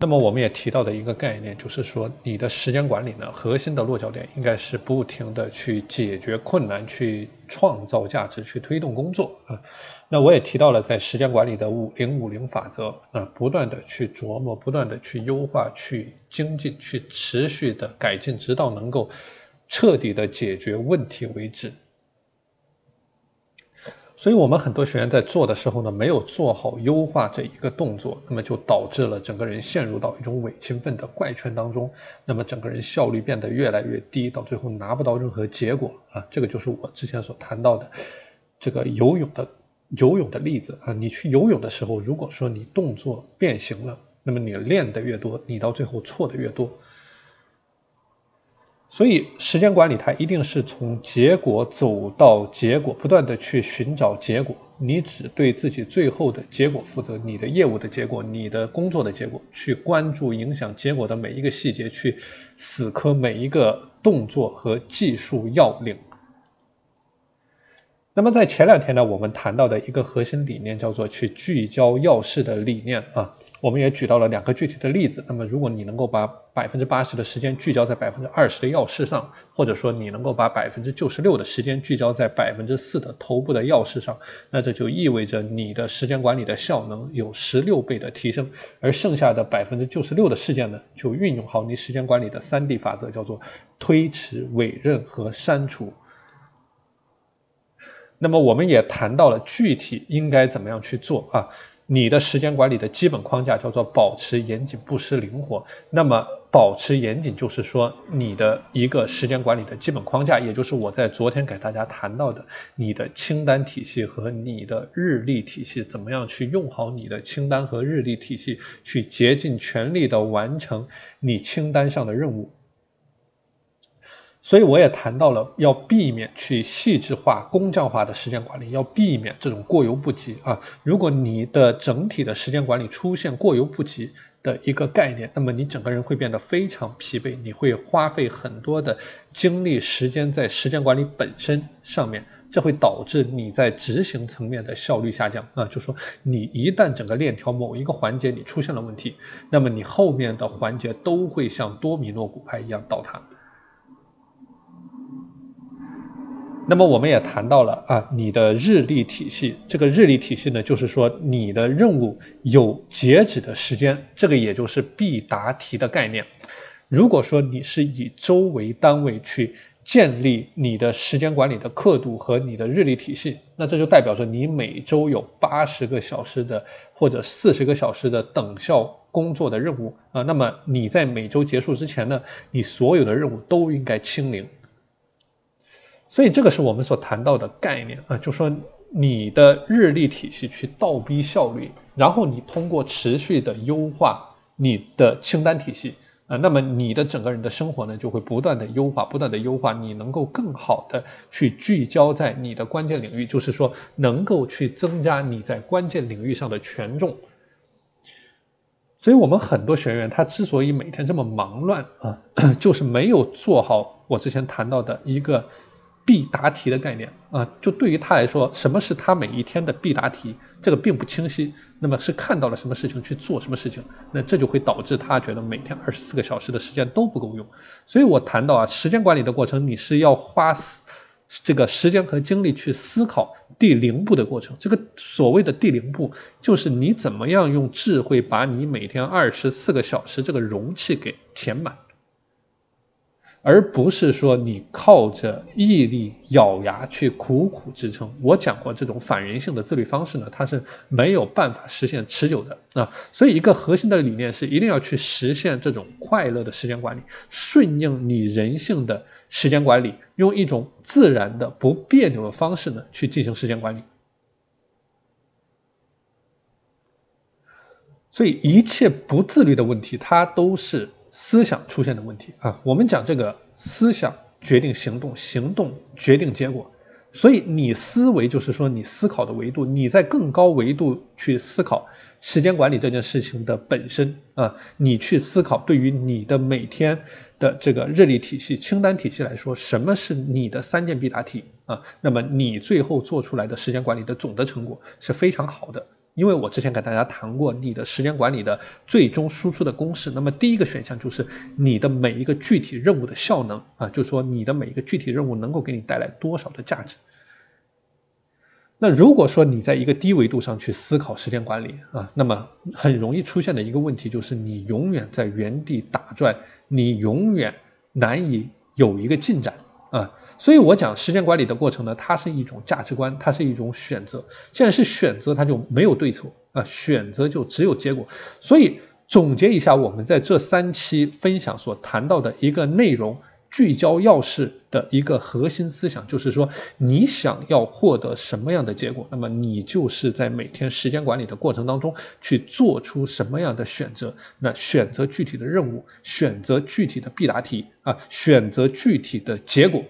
那么我们也提到的一个概念，就是说你的时间管理呢，核心的落脚点应该是不停的去解决困难，去创造价值，去推动工作啊。那我也提到了在时间管理的五零五零法则啊，不断的去琢磨，不断的去优化，去精进，去持续的改进，直到能够彻底的解决问题为止。所以，我们很多学员在做的时候呢，没有做好优化这一个动作，那么就导致了整个人陷入到一种伪勤奋的怪圈当中，那么整个人效率变得越来越低，到最后拿不到任何结果啊！这个就是我之前所谈到的这个游泳的游泳的例子啊！你去游泳的时候，如果说你动作变形了，那么你练的越多，你到最后错的越多。所以，时间管理它一定是从结果走到结果，不断的去寻找结果。你只对自己最后的结果负责，你的业务的结果，你的工作的结果，去关注影响结果的每一个细节，去死磕每一个动作和技术要领。那么在前两天呢，我们谈到的一个核心理念叫做去聚焦要事的理念啊，我们也举到了两个具体的例子。那么如果你能够把百分之八十的时间聚焦在百分之二十的要事上，或者说你能够把百分之九十六的时间聚焦在百分之四的头部的要事上，那这就意味着你的时间管理的效能有十六倍的提升。而剩下的百分之九十六的事件呢，就运用好你时间管理的三 D 法则，叫做推迟、委任和删除。那么我们也谈到了具体应该怎么样去做啊？你的时间管理的基本框架叫做保持严谨不失灵活。那么保持严谨就是说你的一个时间管理的基本框架，也就是我在昨天给大家谈到的你的清单体系和你的日历体系，怎么样去用好你的清单和日历体系，去竭尽全力的完成你清单上的任务。所以我也谈到了要避免去细致化、工匠化的时间管理，要避免这种过犹不及啊。如果你的整体的时间管理出现过犹不及的一个概念，那么你整个人会变得非常疲惫，你会花费很多的精力、时间在时间管理本身上面，这会导致你在执行层面的效率下降啊。就说你一旦整个链条某一个环节你出现了问题，那么你后面的环节都会像多米诺骨牌一样倒塌。那么我们也谈到了啊，你的日历体系，这个日历体系呢，就是说你的任务有截止的时间，这个也就是必答题的概念。如果说你是以周为单位去建立你的时间管理的刻度和你的日历体系，那这就代表着你每周有八十个小时的或者四十个小时的等效工作的任务啊。那么你在每周结束之前呢，你所有的任务都应该清零。所以这个是我们所谈到的概念啊，就说你的日历体系去倒逼效率，然后你通过持续的优化你的清单体系啊，那么你的整个人的生活呢就会不断的优化，不断的优化，你能够更好的去聚焦在你的关键领域，就是说能够去增加你在关键领域上的权重。所以我们很多学员他之所以每天这么忙乱啊，就是没有做好我之前谈到的一个。必答题的概念啊，就对于他来说，什么是他每一天的必答题，这个并不清晰。那么是看到了什么事情去做什么事情，那这就会导致他觉得每天二十四个小时的时间都不够用。所以我谈到啊，时间管理的过程，你是要花这个时间和精力去思考第零步的过程。这个所谓的第零步，就是你怎么样用智慧把你每天二十四个小时这个容器给填满。而不是说你靠着毅力咬牙去苦苦支撑。我讲过，这种反人性的自律方式呢，它是没有办法实现持久的啊。所以，一个核心的理念是一定要去实现这种快乐的时间管理，顺应你人性的时间管理，用一种自然的、不别扭的方式呢去进行时间管理。所以，一切不自律的问题，它都是。思想出现的问题啊，我们讲这个思想决定行动，行动决定结果，所以你思维就是说你思考的维度，你在更高维度去思考时间管理这件事情的本身啊，你去思考对于你的每天的这个日历体系、清单体系来说，什么是你的三件必答题啊？那么你最后做出来的时间管理的总的成果是非常好的。因为我之前给大家谈过你的时间管理的最终输出的公式。那么第一个选项就是你的每一个具体任务的效能啊，就是说你的每一个具体任务能够给你带来多少的价值。那如果说你在一个低维度上去思考时间管理啊，那么很容易出现的一个问题就是你永远在原地打转，你永远难以有一个进展啊。所以我讲时间管理的过程呢，它是一种价值观，它是一种选择。既然是选择，它就没有对错啊，选择就只有结果。所以总结一下，我们在这三期分享所谈到的一个内容。聚焦要事的一个核心思想，就是说，你想要获得什么样的结果，那么你就是在每天时间管理的过程当中去做出什么样的选择。那选择具体的任务，选择具体的必答题啊，选择具体的结果。